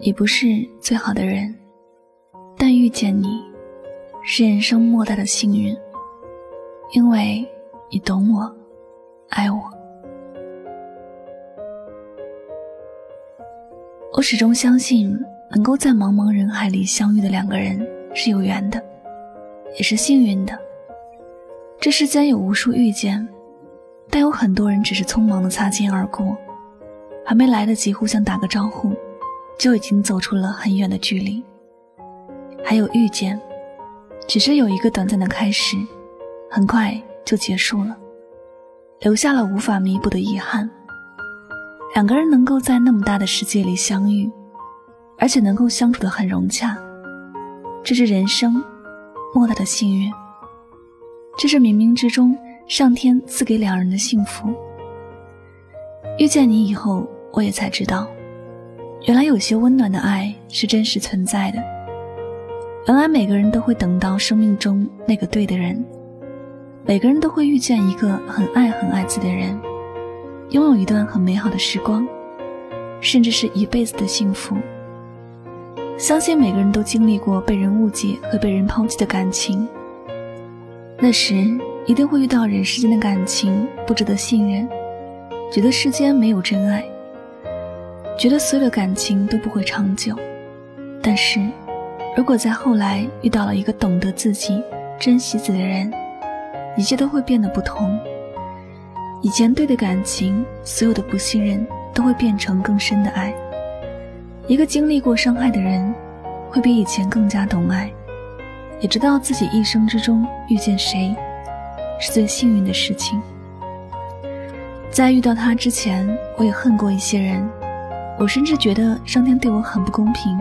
你不是最好的人，但遇见你，是人生莫大的幸运，因为你懂我，爱我。我始终相信，能够在茫茫人海里相遇的两个人是有缘的，也是幸运的。这世间有无数遇见，但有很多人只是匆忙的擦肩而过，还没来得及互相打个招呼。就已经走出了很远的距离。还有遇见，只是有一个短暂的开始，很快就结束了，留下了无法弥补的遗憾。两个人能够在那么大的世界里相遇，而且能够相处的很融洽，这是人生莫大的幸运。这是冥冥之中上天赐给两人的幸福。遇见你以后，我也才知道。原来有些温暖的爱是真实存在的。原来每个人都会等到生命中那个对的人，每个人都会遇见一个很爱很爱自己的人，拥有一段很美好的时光，甚至是一辈子的幸福。相信每个人都经历过被人误解和被人抛弃的感情，那时一定会遇到人世间的感情不值得信任，觉得世间没有真爱。觉得所有的感情都不会长久，但是，如果在后来遇到了一个懂得自己、珍惜自己的人，一切都会变得不同。以前对的感情，所有的不信任都会变成更深的爱。一个经历过伤害的人，会比以前更加懂爱，也知道自己一生之中遇见谁，是最幸运的事情。在遇到他之前，我也恨过一些人。我甚至觉得上天对我很不公平，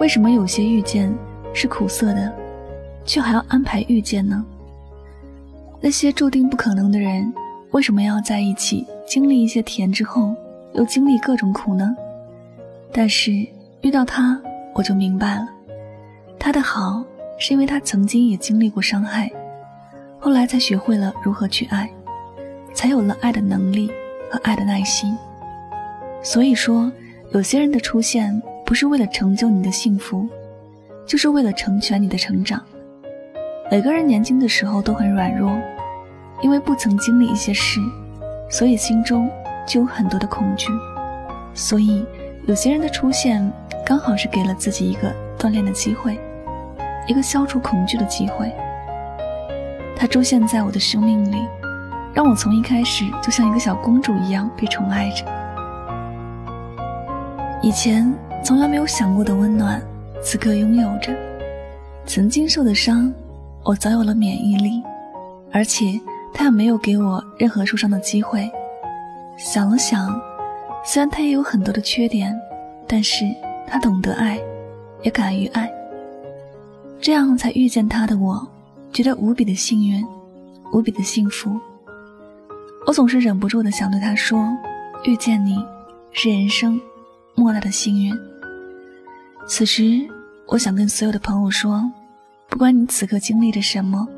为什么有些遇见是苦涩的，却还要安排遇见呢？那些注定不可能的人，为什么要在一起经历一些甜之后，又经历各种苦呢？但是遇到他，我就明白了，他的好是因为他曾经也经历过伤害，后来才学会了如何去爱，才有了爱的能力和爱的耐心。所以说，有些人的出现不是为了成就你的幸福，就是为了成全你的成长。每个人年轻的时候都很软弱，因为不曾经历一些事，所以心中就有很多的恐惧。所以，有些人的出现刚好是给了自己一个锻炼的机会，一个消除恐惧的机会。他出现在我的生命里，让我从一开始就像一个小公主一样被宠爱着。以前从来没有想过的温暖，此刻拥有着；曾经受的伤，我早有了免疫力，而且他也没有给我任何受伤的机会。想了想，虽然他也有很多的缺点，但是他懂得爱，也敢于爱。这样才遇见他的我，觉得无比的幸运，无比的幸福。我总是忍不住的想对他说：“遇见你，是人生。”莫大的幸运。此时，我想跟所有的朋友说：，不管你此刻经历着什么，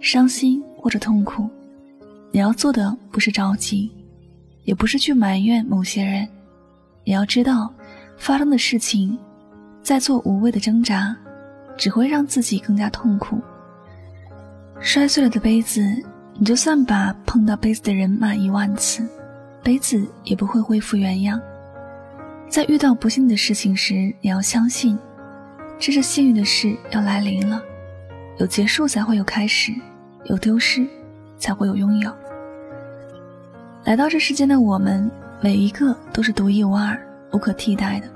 伤心或者痛苦，你要做的不是着急，也不是去埋怨某些人，你要知道，发生的事情，在做无谓的挣扎，只会让自己更加痛苦。摔碎了的杯子，你就算把碰到杯子的人骂一万次，杯子也不会恢复原样。在遇到不幸的事情时，你要相信，这是幸运的事要来临了。有结束才会有开始，有丢失才会有拥有。来到这世间的我们，每一个都是独一无二、无可替代的。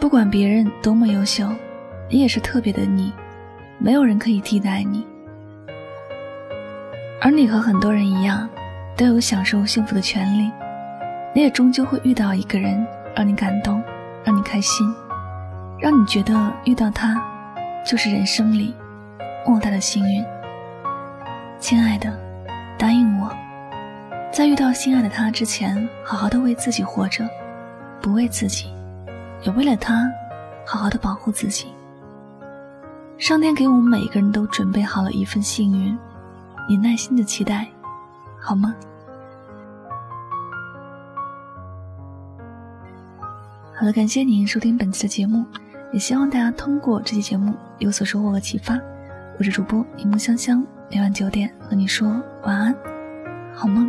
不管别人多么优秀，你也是特别的你，没有人可以替代你。而你和很多人一样，都有享受幸福的权利。你也终究会遇到一个人。让你感动，让你开心，让你觉得遇到他就是人生里莫大的幸运。亲爱的，答应我，在遇到心爱的他之前，好好的为自己活着，不为自己，也为了他，好好的保护自己。上天给我们每个人都准备好了一份幸运，你耐心的期待，好吗？好了，感谢您收听本期的节目，也希望大家通过这期节目有所收获和启发。我是主播一木香香，每晚九点和你说晚安，好梦。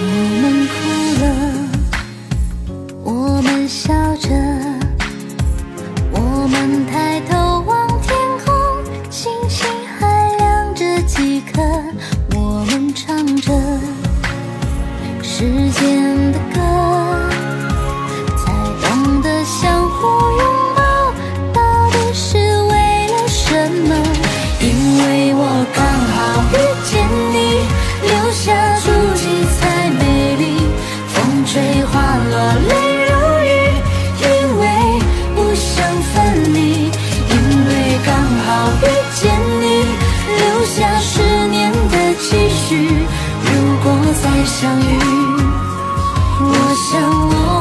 我们哭了我们笑着我们抬头望天空星星还亮着几颗我们唱着时间的歌。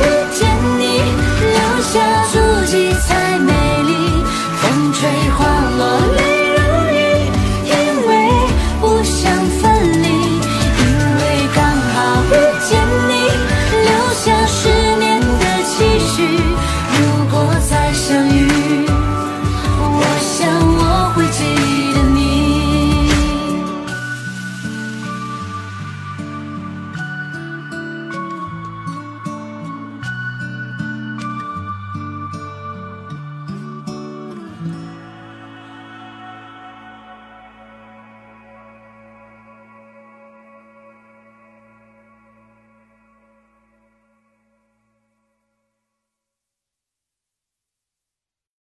遇见你留下足迹才美丽风吹花落泪如雨因为不想分离因为刚好遇见你留下十年的期许如果再相遇。